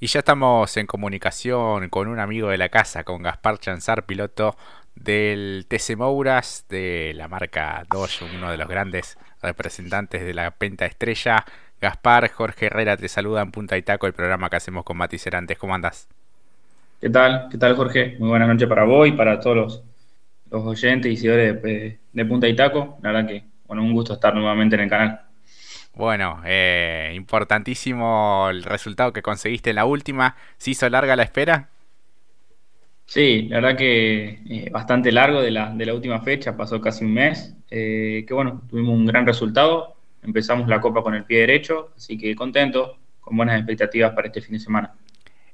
Y ya estamos en comunicación con un amigo de la casa, con Gaspar Chanzar, piloto del TC Mouras, de la marca Dodge, uno de los grandes representantes de la Penta Estrella. Gaspar, Jorge Herrera te saluda en Punta y Taco, el programa que hacemos con Mati Cerantes. ¿Cómo andas? ¿Qué tal? ¿Qué tal, Jorge? Muy buenas noches para vos y para todos los, oyentes y seguidores de, de Punta y Taco. La verdad que, un gusto estar nuevamente en el canal. Bueno, eh, importantísimo el resultado que conseguiste en la última. ¿Se hizo larga la espera? Sí, la verdad que eh, bastante largo de la, de la, última fecha, pasó casi un mes. Eh, que bueno, tuvimos un gran resultado. Empezamos la copa con el pie derecho, así que contento, con buenas expectativas para este fin de semana.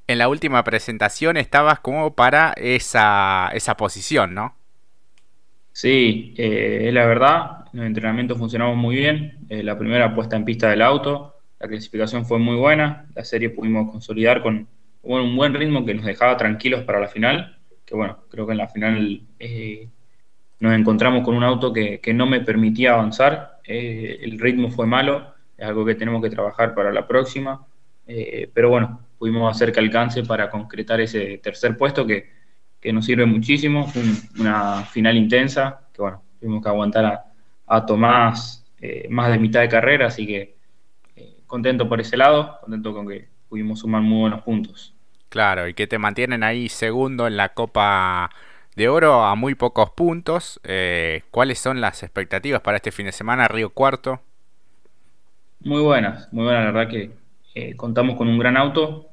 En la última presentación estabas como para esa, esa posición, ¿no? Sí, eh, es la verdad, los entrenamientos funcionamos muy bien, eh, la primera puesta en pista del auto, la clasificación fue muy buena, la serie pudimos consolidar con un buen ritmo que nos dejaba tranquilos para la final, que bueno, creo que en la final eh, nos encontramos con un auto que, no me permitía avanzar, el ritmo fue malo, es algo que tenemos que trabajar para la próxima, pero bueno, pudimos hacer que alcance para concretar ese tercer puesto que que nos sirve muchísimo. Fue una final intensa, que bueno, tuvimos que aguantar a, Tomás eh, más de mitad de carrera, así que eh, contento por ese lado, contento con que pudimos sumar muy buenos puntos. Claro, y que te mantienen ahí segundo en la Copa de Oro a muy pocos puntos. Eh, ¿Cuáles son las expectativas para este fin de semana, Río Cuarto? Muy buenas, muy buenas, la verdad que contamos con un gran auto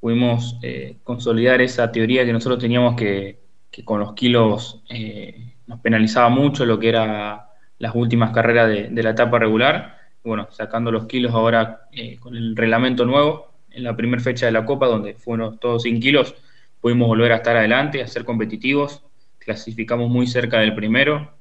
pudimos eh, consolidar esa teoría que nosotros teníamos que, con los kilos eh, nos penalizaba mucho lo que era las últimas carreras de, la etapa regular. bueno, sacando los kilos ahora eh, con el reglamento nuevo, en la primera fecha de la Copa, donde fueron todos sin kilos, pudimos volver a estar adelante, a ser competitivos, clasificamos muy cerca del primero,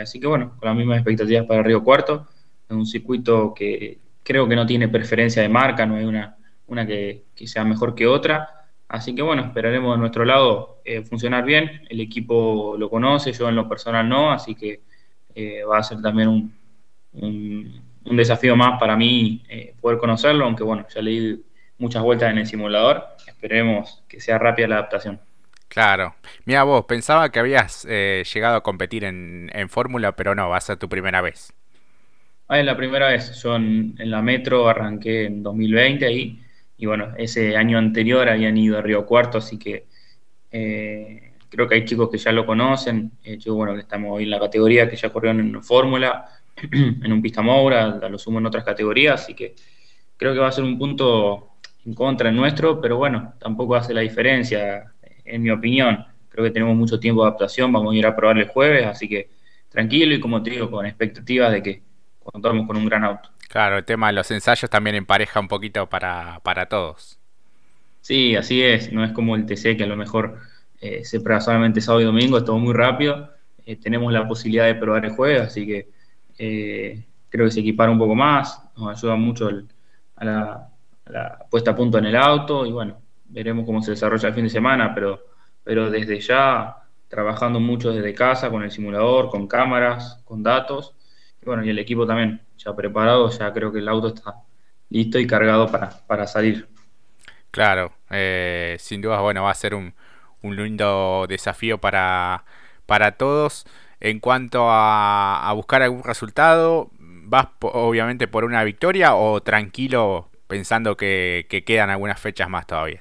así que bueno, con las mismas expectativas para Río Cuarto, en un circuito que creo que no tiene preferencia de marca, no hay una una que, sea mejor que otra. Así que bueno, esperaremos de nuestro lado eh, funcionar bien. El equipo lo conoce, yo en lo personal no, así que eh, va a ser también un, un, desafío más para mí eh, poder conocerlo, aunque bueno, ya leí muchas vueltas en el simulador. Esperemos que sea rápida la adaptación. Claro. Mira vos, pensaba que habías llegado a competir en, en Fórmula, pero no, va a ser tu primera vez. Ah, es la primera vez. Yo en, en la Metro arranqué en 2020 ahí y bueno, ese año anterior habían ido a Río Cuarto, así que eh, creo que hay chicos que ya lo conocen, eh, yo bueno, que estamos hoy en la categoría que ya corrieron en Fórmula, en un pista Moura, lo sumo en otras categorías, así que creo que va a ser un punto en contra en nuestro, pero bueno, tampoco hace la diferencia, en mi opinión. Creo que tenemos mucho tiempo de adaptación, vamos a ir a probar el jueves, así que tranquilo y como te digo, con expectativas de que contamos con un gran auto. Claro, el tema de los ensayos también empareja un poquito para, para todos. Sí, así es, no es como el TC que a lo mejor eh, se prueba solamente sábado y domingo, es todo muy rápido. Eh, tenemos la posibilidad de probar el jueves, así que eh, creo que se equipara un poco más, nos ayuda mucho a, la, puesta a punto en el auto y bueno, veremos cómo se desarrolla el fin de semana, pero, pero desde ya trabajando mucho desde casa, con el simulador, con cámaras, con datos, y bueno, y el equipo también ya preparado, ya creo que el auto está listo y cargado para, salir. Claro, eh, sin duda, bueno, va a ser un, un lindo desafío para, para todos. En cuanto a, buscar algún resultado, ¿vas obviamente por una victoria o tranquilo pensando que, quedan algunas fechas más todavía?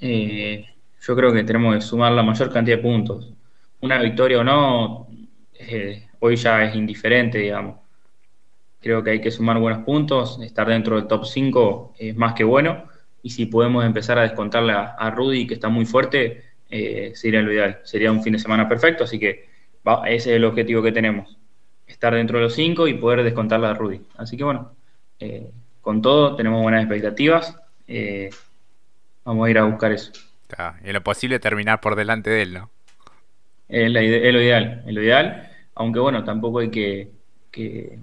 Eh, yo creo que tenemos que sumar la mayor cantidad de puntos. Una victoria o no, eh, hoy ya es indiferente, digamos. Creo que hay que sumar buenos puntos, estar dentro del top 5 es más que bueno. Y si podemos empezar a descontarle a, Rudy, que está muy fuerte, eh, sería lo ideal. Sería un fin de semana perfecto, así que ese es el objetivo que tenemos. Estar dentro de los 5 y poder descontarle a Rudy. Así que bueno, eh, con todo tenemos buenas expectativas. Eh, vamos a ir a buscar eso. y en lo posible terminar por delante de él, ¿no? Es, lo ideal, es lo ideal. Aunque bueno, tampoco hay que que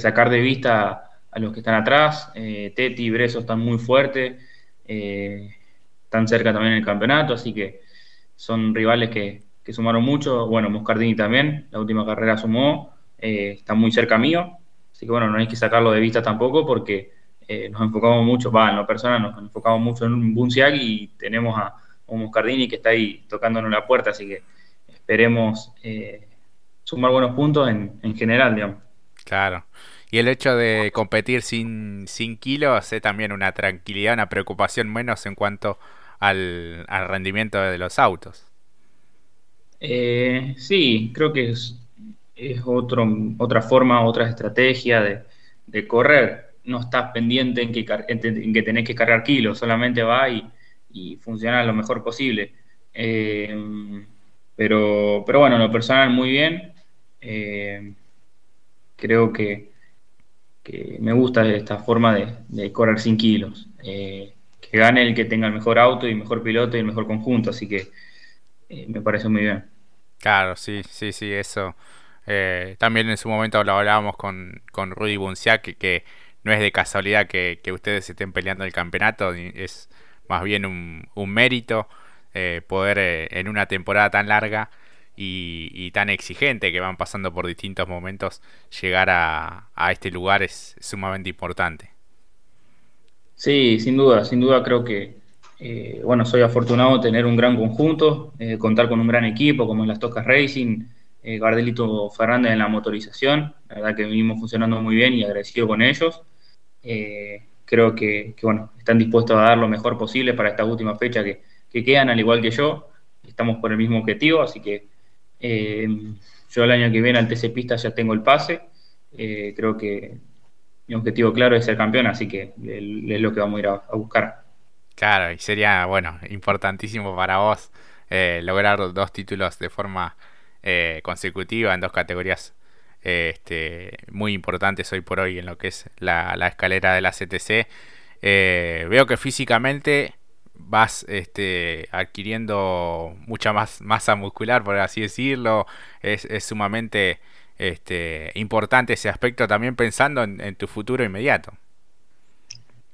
sacar de vista a los que están atrás. Eh, Teti y Breso están muy fuertes, eh, están cerca también en el campeonato, así que son rivales que, sumaron mucho. Bueno, Moscardini también, la última carrera sumó, eh, está muy cerca mío, así que bueno, no hay que sacarlo de vista tampoco porque eh, nos enfocamos mucho, va, en lo personal nos enfocamos mucho en un Bunciag y tenemos a, un Moscardini que está ahí tocándonos la puerta, así que esperemos eh, sumar buenos puntos en, en, general, digamos. Claro. Y el hecho de competir sin, sin kilos es también una tranquilidad, una preocupación menos en cuanto al, rendimiento de los autos. Eh, sí, creo que es, es otro, otra forma, otra estrategia de, de correr no estás pendiente en que, en que tenés que cargar kilos, solamente va y, y funciona lo mejor posible. Eh, pero, pero bueno, lo personal muy bien. Eh, creo que, que, me gusta esta forma de, correr sin kilos. Eh, que gane el que tenga el mejor auto y mejor piloto y el mejor conjunto, así que me parece muy bien. Claro, sí, sí, sí, eso. también en su momento lo hablábamos con, con Rudy Bunciac, que no es de casualidad que, ustedes estén peleando el campeonato, es más bien un, mérito eh, poder eh, en una temporada tan larga y, tan exigente que van pasando por distintos momentos, llegar a, este lugar es sumamente importante. Sí, sin duda, sin duda creo que, eh, bueno, soy afortunado de tener un gran conjunto, contar con un gran equipo como en las Tocas Racing, Gardelito Fernández en la motorización, la verdad que venimos funcionando muy bien y agradecido con ellos. Eh, creo que, bueno, están dispuestos a dar lo mejor posible para esta última fecha que, quedan, al igual que yo. Estamos por el mismo objetivo, así que eh, yo el año que viene al TC Pista ya tengo el pase. Eh, creo que mi objetivo claro es ser campeón, así que es lo que vamos a ir a, buscar. Claro, y sería, bueno, importantísimo para vos lograr dos títulos de forma consecutiva en dos categorías este, muy importantes hoy por hoy en lo que es la, escalera de la CTC. Eh, veo que físicamente vas este, adquiriendo mucha más masa muscular, por así decirlo. Es, sumamente este, importante ese aspecto también pensando en, tu futuro inmediato.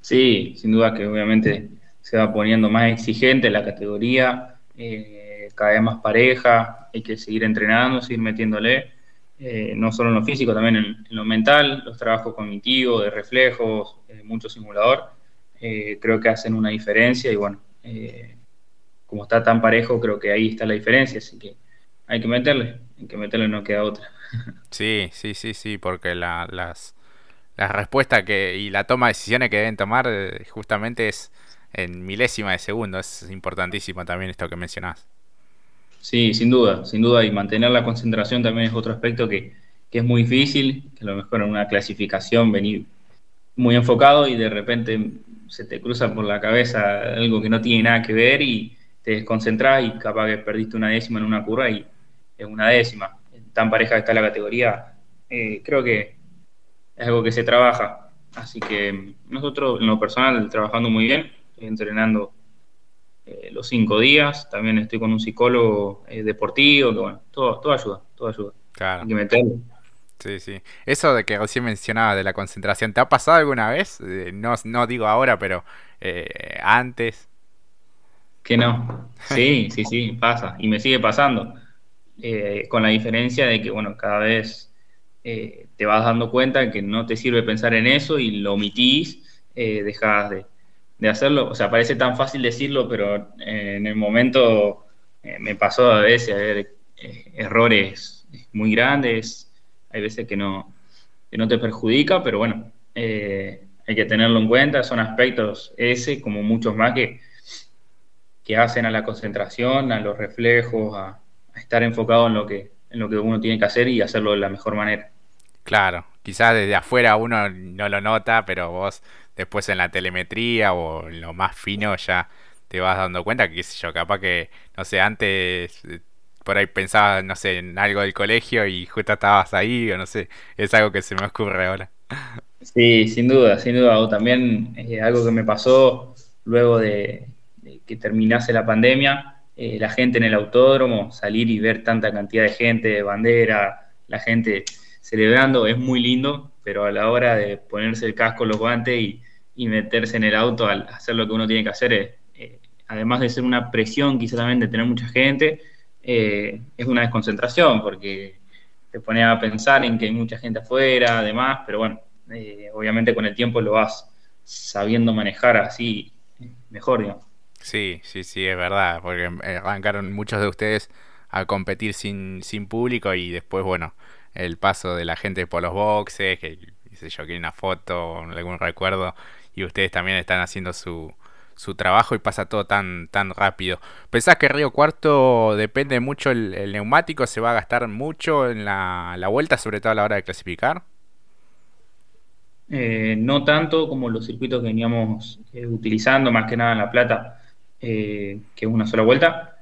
Sí, sin duda que obviamente se va poniendo más exigente la categoría, eh, cada vez más pareja, hay que seguir entrenando, seguir metiéndole. Eh, no solo en lo físico, también en, lo mental, los trabajos cognitivos, de reflejos, eh, mucho simulador, eh, creo que hacen una diferencia y bueno, como está tan parejo, creo que ahí está la diferencia, así que hay que meterle, hay que meterle, no queda otra. Sí, sí, sí, sí, porque la, las, las respuestas que, y la toma de decisiones que deben tomar justamente es en milésima de segundo, es importantísimo también esto que mencionás. Sí, sin duda, sin duda. Y mantener la concentración también es otro aspecto que, es muy difícil, que a lo mejor en una clasificación venir muy enfocado y de repente se te cruza por la cabeza algo que no tiene nada que ver y te desconcentras y capaz que perdiste una décima en una curva y es una décima. Tan pareja que está la categoría, eh, creo que es algo que se trabaja. Así que nosotros en lo personal trabajando muy bien, entrenando eh, los cinco días. También estoy con un psicólogo eh, deportivo, que bueno, todo, todo ayuda, todo ayuda. Claro. Sí, sí. Eso de que recién mencionaba de la concentración, ¿te ha pasado alguna vez? Eh, no, no digo ahora, pero antes. Que no. Sí, sí, sí, pasa. Y me sigue pasando. con la diferencia de que, bueno, cada vez te vas dando cuenta que no te sirve pensar en eso y lo omitís, dejas de, de hacerlo. O sea, parece tan fácil decirlo, pero eh, en el momento eh, me pasó a veces a ver eh, errores muy grandes. Hay veces que no, que no te perjudica, pero bueno, hay que tenerlo en cuenta. Son aspectos ese, como muchos más, que, que hacen a la concentración, a los reflejos, a, estar enfocado en lo, que, en lo que uno tiene que hacer y hacerlo de la mejor manera. Claro, quizás desde afuera uno no lo nota, pero vos después en la telemetría o en lo más fino ya te vas dando cuenta que, qué sé yo, capaz que, no sé, antes eh, por ahí pensabas, no sé, en algo del colegio y justo estabas ahí, o no sé, es algo que se me ocurre ahora. Sí, sin duda, sin duda. O también eh, algo que me pasó luego de, que terminase la pandemia, eh, la gente en el autódromo, salir y ver tanta cantidad de gente, de bandera, la gente celebrando, es muy lindo, pero a la hora de ponerse el casco, los guantes y, meterse en el auto al hacer lo que uno tiene que hacer, es, eh, además de ser una presión quizá también de tener mucha gente, eh, es una desconcentración porque te pone a pensar en que hay mucha gente afuera, además, pero bueno, eh, obviamente con el tiempo lo vas sabiendo manejar así mejor, digamos. Sí, sí, sí, es verdad, porque arrancaron muchos de ustedes a competir sin, sin público y después, bueno, el paso de la gente por los boxes, que, sé yo, quiere una foto, algún recuerdo, y ustedes también están haciendo su, su trabajo y pasa todo tan, tan rápido. ¿Pensás que Río Cuarto depende mucho el, neumático? ¿Se va a gastar mucho en la, la, vuelta, sobre todo a la hora de clasificar? Eh, no tanto como los circuitos que veníamos eh, utilizando, más que nada en La Plata, eh, que es una sola vuelta.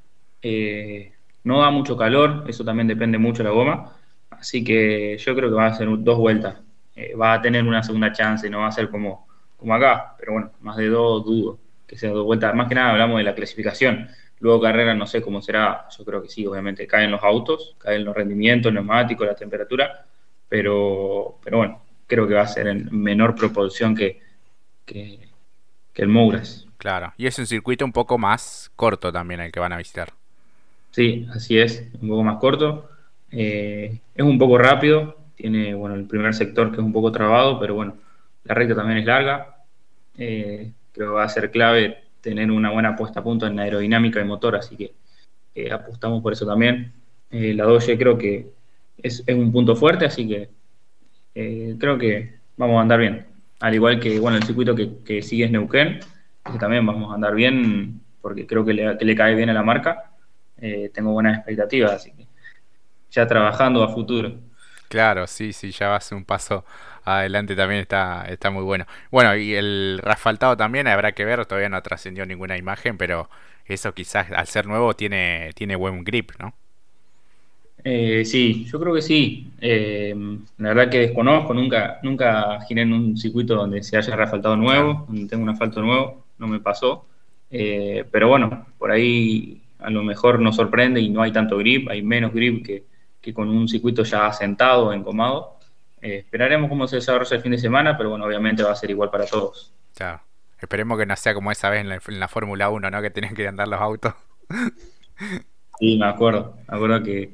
no da mucho calor, eso también depende mucho de la goma. Así que yo creo que va a ser dos vueltas. va a tener una segunda chance, no va a ser como, como acá, pero bueno, más de dos dudo que sea dos vueltas. Más que nada hablamos de la clasificación. Luego carrera no sé cómo será, yo creo que sí, obviamente caen los autos, caen los rendimientos, el neumático, la temperatura, pero, pero bueno, creo que va a ser en menor proporción que, que, el Mouras. Claro, y es un circuito un poco más corto también el que van a visitar. Sí, así es, un poco más corto. Eh, es un poco rápido, tiene bueno el primer sector que es un poco trabado, pero bueno, la recta también es larga. Eh, creo que va a ser clave tener una buena puesta a punto en aerodinámica y motor, así que eh, apostamos por eso también. la Doge creo que es, un punto fuerte, así que eh, creo que vamos a andar bien. Al igual que bueno el circuito que, sigue es Neuquén, que también vamos a andar bien porque creo que le, cae bien a la marca. Eh, tengo buenas expectativas, así que ya trabajando a futuro. Claro, sí, sí, ya va a ser un paso adelante también está, está muy bueno. Bueno, y el asfaltado también habrá que ver, todavía no trascendió ninguna imagen, pero eso quizás al ser nuevo tiene, tiene buen grip, ¿no? Eh, sí, yo creo que sí. Eh, la verdad que desconozco, nunca, nunca giré en un circuito donde se haya refaltado nuevo, donde tengo un asfalto nuevo, no me pasó. Eh, pero bueno, por ahí a lo mejor nos sorprende y no hay tanto grip, hay menos grip que, con un circuito ya asentado, encomado. Esperaremos cómo se desarrolla el fin de semana, pero bueno, obviamente va a ser igual para todos. Claro. Esperemos que no sea como esa vez en la, en la Fórmula 1, ¿no? Que tienen que andar los autos. Sí, me acuerdo. Me acuerdo que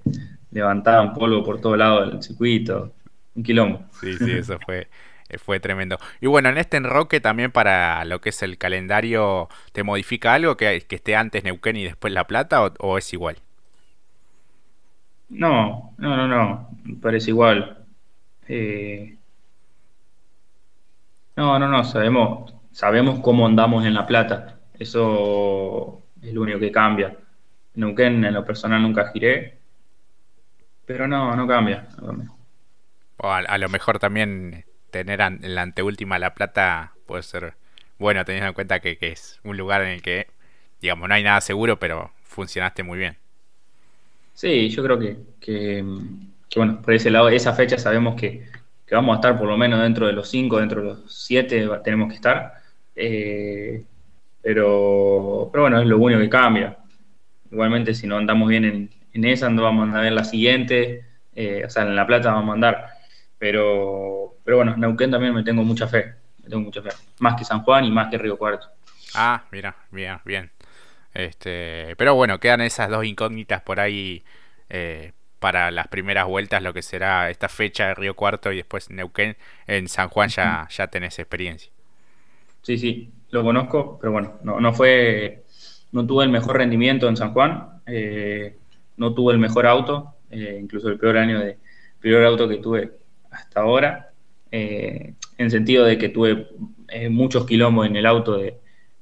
levantaban polvo por todo lado del circuito. Un quilombo. Sí, sí, eso fue, eh, fue tremendo. Y bueno, en este enroque también para lo que es el calendario, ¿te modifica algo que, que esté antes Neuquén y después La Plata o, es igual? No, no, no, no, parece igual. Eh, no, no, no, sabemos, sabemos cómo andamos en La Plata. Eso es lo único que cambia. Neuquén en lo personal nunca giré, pero no, no cambia. O a, lo mejor también tener en la anteúltima La Plata puede ser bueno, teniendo en cuenta que, es un lugar en el que, digamos, no hay nada seguro, pero funcionaste muy bien. Sí, yo creo que, que, bueno, por ese lado, esa fecha sabemos que, vamos a estar por lo menos dentro de los cinco, dentro de los siete, tenemos que estar. Eh, pero, pero bueno, es lo único que cambia. Igualmente, si no andamos bien en, en esa no vamos a andar en la siguiente, eh, o sea, en La Plata vamos a andar. Pero, pero bueno, Neuquén también me tengo mucha fe, me tengo mucha fe. Más que San Juan y más que Río Cuarto. Ah, mira, bien, bien. Este, pero bueno, quedan esas dos incógnitas por ahí eh, para las primeras vueltas, lo que será esta fecha de Río Cuarto y después Neuquén. En San Juan ya, ya tenés experiencia. Sí, sí, lo conozco, pero bueno, no, no fue, no tuve el mejor rendimiento en San Juan. Eh, no tuve el mejor auto, eh, incluso el peor año de peor auto que tuve hasta ahora, eh, en sentido de que tuve eh, muchos kilómetros en el auto de,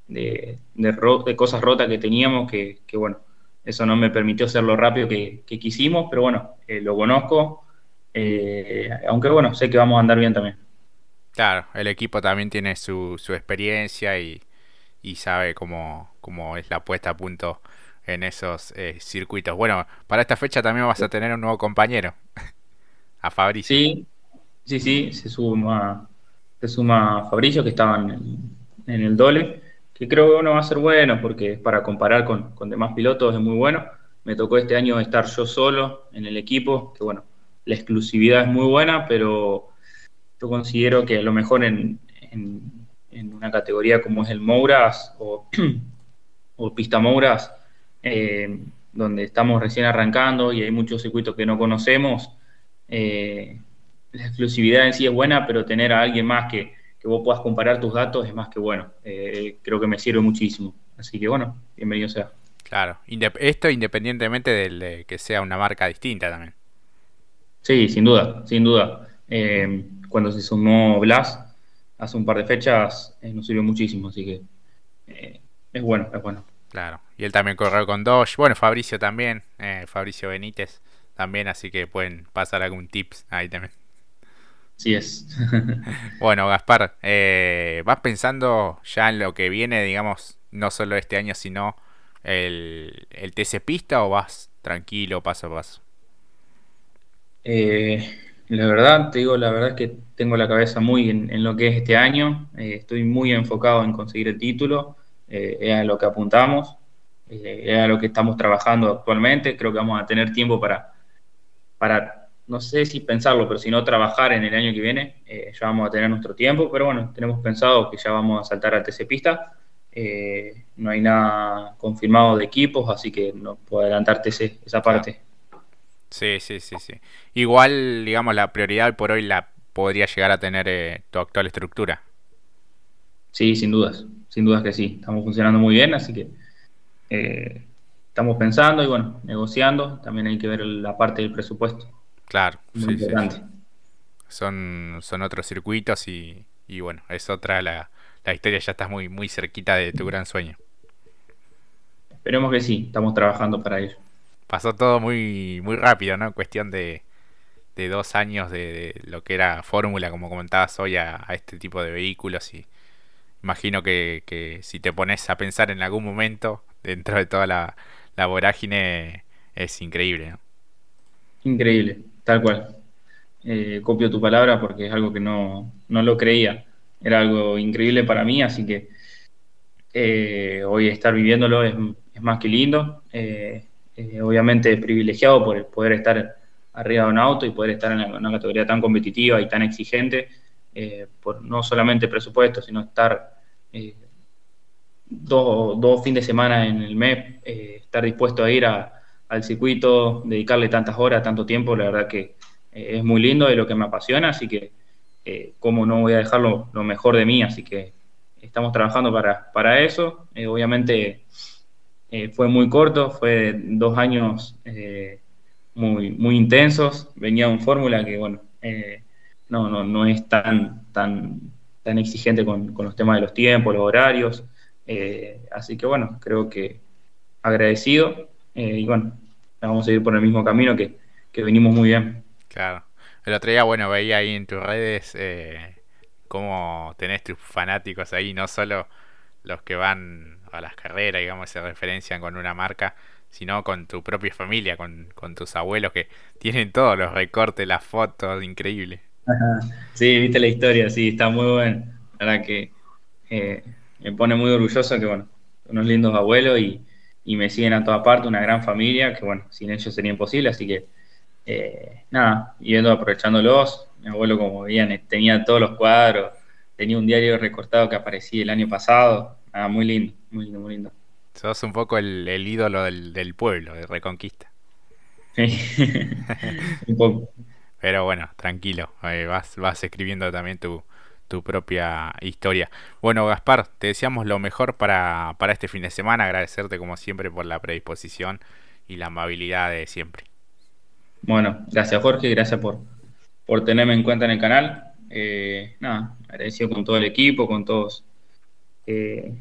de, cosas rotas que teníamos, que, bueno, eso no me permitió ser lo rápido que, quisimos, pero bueno, lo conozco, aunque bueno, sé que vamos a andar bien también. Claro, el equipo también tiene su, su experiencia y, y sabe cómo, cómo es la puesta a punto en esos eh, circuitos. Bueno, para esta fecha también vas a tener un nuevo compañero, a Fabricio. Sí, sí, sí, se suma, se suma Fabricio, que estaba en, el Dole, que creo que uno va a ser bueno, porque para comparar con, demás pilotos es muy bueno. Me tocó este año estar yo solo en el equipo, que bueno, la exclusividad es muy buena, pero yo considero que a lo mejor en, en, una categoría como es el Mouras o, o Pista Mouras, eh, donde estamos recién arrancando y hay muchos circuitos que no conocemos, eh, la exclusividad en sí es buena, pero tener a alguien más que, que vos puedas comparar tus datos es más que bueno. Eh, creo que me sirve muchísimo. Así que bueno, bienvenido sea. Claro, esto independientemente de que sea una marca distinta también. Sí, sin duda, sin duda. Eh, cuando se sumó Blas hace un par de fechas eh, nos sirvió muchísimo, así que es bueno, es bueno. Claro, y él también corrió con Doge, bueno, Fabricio también, Fabricio Benítez también, así que pueden pasar algún tips ahí también. Sí es. bueno, Gaspar, eh, ¿vas pensando ya en lo que viene, digamos, no solo este año, sino el, el TC Pista o vas tranquilo, paso a paso? Eh, la verdad, te digo, la verdad es que tengo la cabeza muy en, lo que es este año. Eh, estoy muy enfocado en conseguir el título. es a lo que apuntamos. es a lo que estamos trabajando actualmente. Creo que vamos a tener tiempo para, para no sé si pensarlo, pero si no trabajar en el año que viene, eh, ya vamos a tener nuestro tiempo, pero bueno, tenemos pensado que ya vamos a saltar al TC Pista. Eh, no hay nada confirmado de equipos, así que no puedo adelantarte esa parte. Sí, sí, sí, sí. Igual, digamos, la prioridad por hoy la podría llegar a tener eh, tu actual estructura. Sí, sin dudas, sin dudas que sí. Estamos funcionando muy bien, así que estamos pensando y bueno, negociando. También hay que ver la parte del presupuesto. Claro, sí, sí, Son, son otros circuitos y, bueno, es otra la, la historia, ya estás muy, muy cerquita de tu gran sueño. Esperemos que sí, estamos trabajando para ello. Pasó todo muy, muy rápido, ¿no? Cuestión de, de dos años de, lo que era fórmula, como comentabas hoy, a, este tipo de vehículos y imagino que, que, si te pones a pensar en algún momento dentro de toda la, la vorágine es increíble, ¿no? Increíble. Tal cual. Eh, copio tu palabra porque es algo que no, lo creía. Era algo increíble para mí, así que eh, hoy estar viviéndolo es, más que lindo. Eh, obviamente privilegiado por poder estar arriba de un auto y poder estar en una categoría tan competitiva y tan exigente, por no solamente presupuesto, sino estar dos, dos fines de semana en el mes, estar dispuesto a ir a, al circuito, dedicarle tantas horas, tanto tiempo, la verdad que eh, es muy lindo, de lo que me apasiona, así que eh, cómo no voy a dejarlo lo mejor de mí, así que estamos trabajando para, para eso. Eh, obviamente fue muy corto, fue dos años muy, muy intensos, venía un fórmula que, bueno, no, no, no es tan, tan, tan exigente con, con los temas de los tiempos, los horarios, así que, bueno, creo que agradecido. Y bueno, vamos a ir por el mismo camino que, venimos muy bien. Claro. El otro día, bueno, veía ahí en tus redes eh, cómo tenés tus fanáticos ahí, no solo los que van a las carreras, digamos, se referencian con una marca, sino con tu propia familia, con, tus abuelos que tienen todos los recortes, las fotos, increíble. Sí, viste la historia, sí, está muy bueno. La verdad que eh, me pone muy orgulloso que, bueno, unos lindos abuelos y, y me siguen a toda parte, una gran familia, que bueno, sin ellos sería imposible, así que eh, nada, yendo aprovechándolos, mi abuelo como veían tenía todos los cuadros, tenía un diario recortado que aparecía el año pasado, nada, muy lindo, muy lindo, muy lindo. Sos un poco el, ídolo del, pueblo, de Reconquista. un poco. Pero bueno, tranquilo, eh, vas, vas escribiendo también tu, tu propia historia. Bueno, Gaspar, te deseamos lo mejor para, para este fin de semana. Agradecerte como siempre por la predisposición y la amabilidad de siempre. Bueno, gracias Jorge, gracias por, por tenerme en cuenta en el canal. Eh, nada, agradecido con todo el equipo, con todos, eh,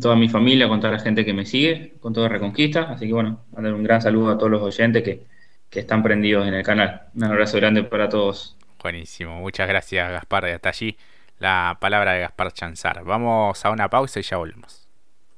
toda mi familia, con toda la gente que me sigue, con toda Reconquista. Así que bueno, mandar un gran saludo a todos los oyentes que, que están prendidos en el canal. Un abrazo grande para todos. Buenísimo, muchas gracias Gaspar. Hasta allí la palabra de Gaspar Chanzar. Vamos a una pausa y ya volvemos.